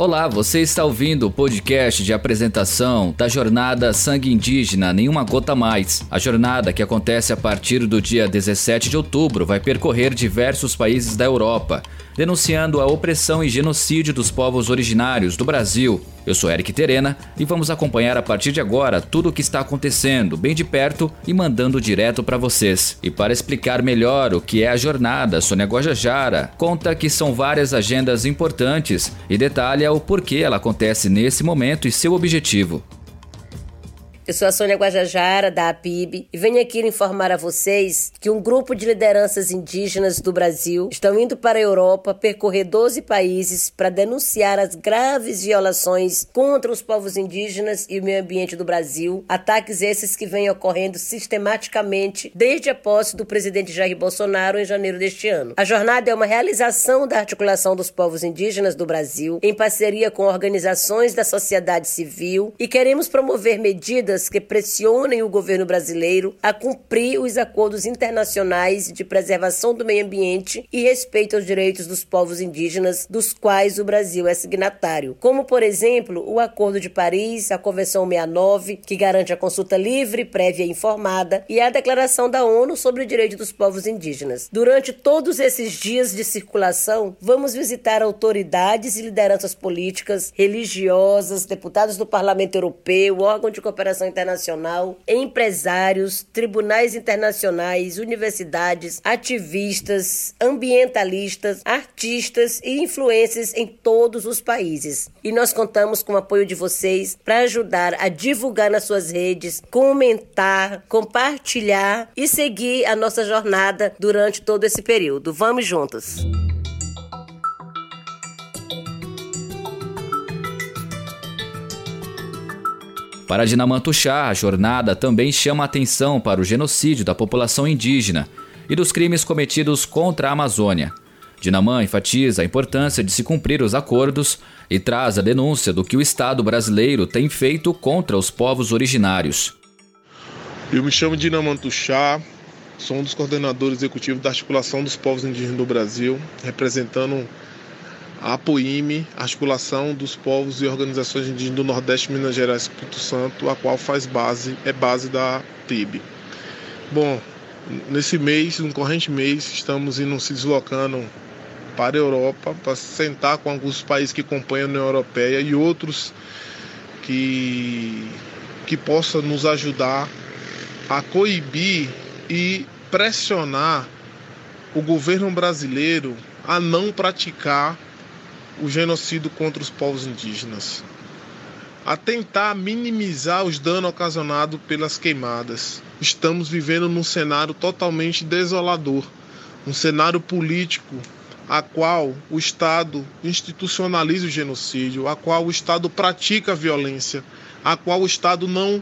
Olá, você está ouvindo o podcast de apresentação da jornada Sangue Indígena Nenhuma Gota Mais. A jornada, que acontece a partir do dia 17 de outubro, vai percorrer diversos países da Europa, denunciando a opressão e genocídio dos povos originários do Brasil. Eu sou Eric Terena e vamos acompanhar a partir de agora tudo o que está acontecendo, bem de perto e mandando direto para vocês. E para explicar melhor o que é a jornada, Sônia Guajajara conta que são várias agendas importantes e detalha o porquê ela acontece nesse momento e seu objetivo. Eu sou a Sônia Guajajara, da APIB, e venho aqui informar a vocês que um grupo de lideranças indígenas do Brasil estão indo para a Europa percorrer 12 países para denunciar as graves violações contra os povos indígenas e o meio ambiente do Brasil, ataques esses que vêm ocorrendo sistematicamente desde a posse do presidente Jair Bolsonaro em janeiro deste ano. A jornada é uma realização da articulação dos povos indígenas do Brasil em parceria com organizações da sociedade civil e queremos promover medidas que pressionem o governo brasileiro a cumprir os acordos internacionais de preservação do meio ambiente e respeito aos direitos dos povos indígenas, dos quais o Brasil é signatário. Como, por exemplo, o Acordo de Paris, a Convenção 69, que garante a consulta livre, prévia e informada, e a Declaração da ONU sobre o Direito dos Povos Indígenas. Durante todos esses dias de circulação, vamos visitar autoridades e lideranças políticas, religiosas, deputados do Parlamento Europeu, órgão de cooperação internacional, empresários, tribunais internacionais, universidades, ativistas, ambientalistas, artistas e influências em todos os países. E nós contamos com o apoio de vocês para ajudar a divulgar nas suas redes, comentar, compartilhar e seguir a nossa jornada durante todo esse período. Vamos juntos! Para Dinamantuxá, a jornada também chama atenção para o genocídio da população indígena e dos crimes cometidos contra a Amazônia. Dinamã enfatiza a importância de se cumprir os acordos e traz a denúncia do que o Estado brasileiro tem feito contra os povos originários. Eu me chamo Dinamantuxá, sou um dos coordenadores executivos da Articulação dos Povos Indígenas do Brasil, representando a APOIME, Articulação dos Povos e Organizações Indígenas do Nordeste, Minas Gerais e Espírito Santo, a qual faz base, é base da TIB. Bom, nesse mês, no corrente mês, estamos indo se deslocando para a Europa para sentar com alguns países que compõem a União Europeia e outros que, que possam nos ajudar a coibir e pressionar o governo brasileiro a não praticar o genocídio contra os povos indígenas, a tentar minimizar os danos ocasionados pelas queimadas. Estamos vivendo num cenário totalmente desolador, um cenário político a qual o Estado institucionaliza o genocídio, a qual o Estado pratica a violência, a qual o Estado não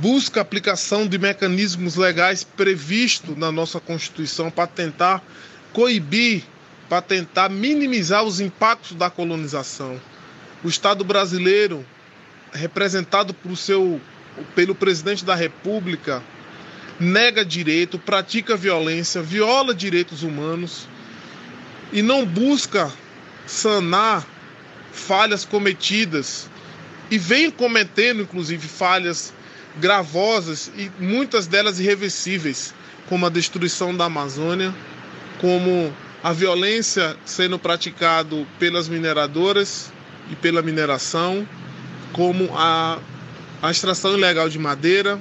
busca a aplicação de mecanismos legais previstos na nossa Constituição para tentar coibir para tentar minimizar os impactos da colonização. O Estado brasileiro, representado por seu, pelo presidente da República, nega direito, pratica violência, viola direitos humanos e não busca sanar falhas cometidas e vem cometendo, inclusive, falhas gravosas e muitas delas irreversíveis, como a destruição da Amazônia, como a violência sendo praticado pelas mineradoras e pela mineração, como a, a extração ilegal de madeira.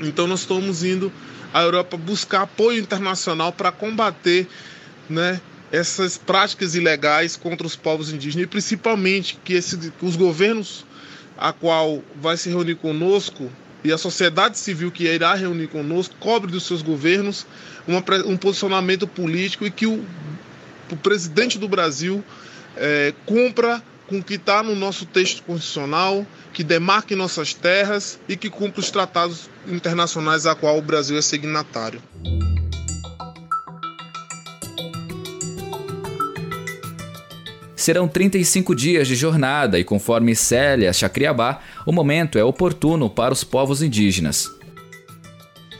Então nós estamos indo à Europa buscar apoio internacional para combater né, essas práticas ilegais contra os povos indígenas e principalmente que, esse, que os governos a qual vai se reunir conosco e a sociedade civil que irá reunir conosco cobre dos seus governos uma, um posicionamento político e que o, o presidente do Brasil é, cumpra com o que está no nosso texto constitucional, que demarque nossas terras e que cumpra os tratados internacionais a qual o Brasil é signatário. Serão 35 dias de jornada e, conforme Célia Chacriabá, o momento é oportuno para os povos indígenas.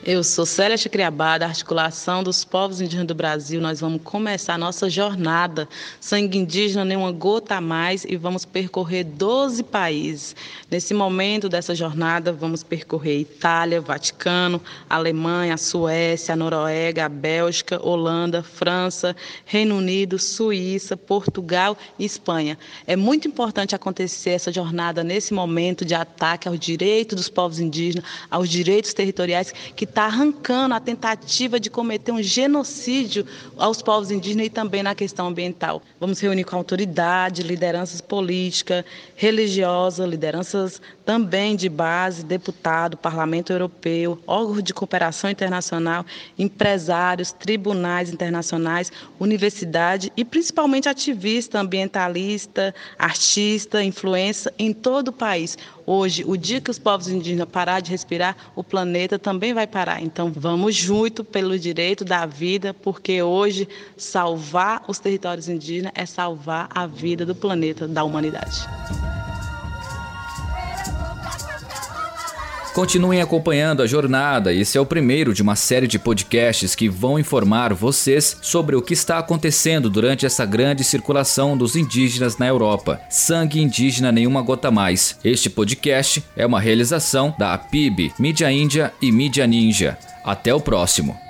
Eu sou Célia Chicriabá, da Articulação dos Povos Indígenas do Brasil. Nós vamos começar a nossa jornada Sangue Indígena Nem Uma Gota a Mais e vamos percorrer 12 países. Nesse momento dessa jornada, vamos percorrer Itália, Vaticano, Alemanha, Suécia, Noruega, Bélgica, Holanda, França, Reino Unido, Suíça, Portugal e Espanha. É muito importante acontecer essa jornada nesse momento de ataque aos direitos dos povos indígenas, aos direitos territoriais que está arrancando a tentativa de cometer um genocídio aos povos indígenas e também na questão ambiental. Vamos reunir com autoridade, lideranças políticas, religiosas, lideranças também de base, deputado, Parlamento Europeu, órgãos de cooperação internacional, empresários, tribunais internacionais, universidade e principalmente ativista, ambientalista, artista, influência em todo o país. Hoje, o dia que os povos indígenas parar de respirar, o planeta também vai parar. Então, vamos junto pelo direito da vida, porque hoje salvar os territórios indígenas é salvar a vida do planeta, da humanidade. Continuem acompanhando a jornada. Esse é o primeiro de uma série de podcasts que vão informar vocês sobre o que está acontecendo durante essa grande circulação dos indígenas na Europa. Sangue indígena nenhuma gota mais. Este podcast é uma realização da APIB, Mídia Índia e Mídia Ninja. Até o próximo.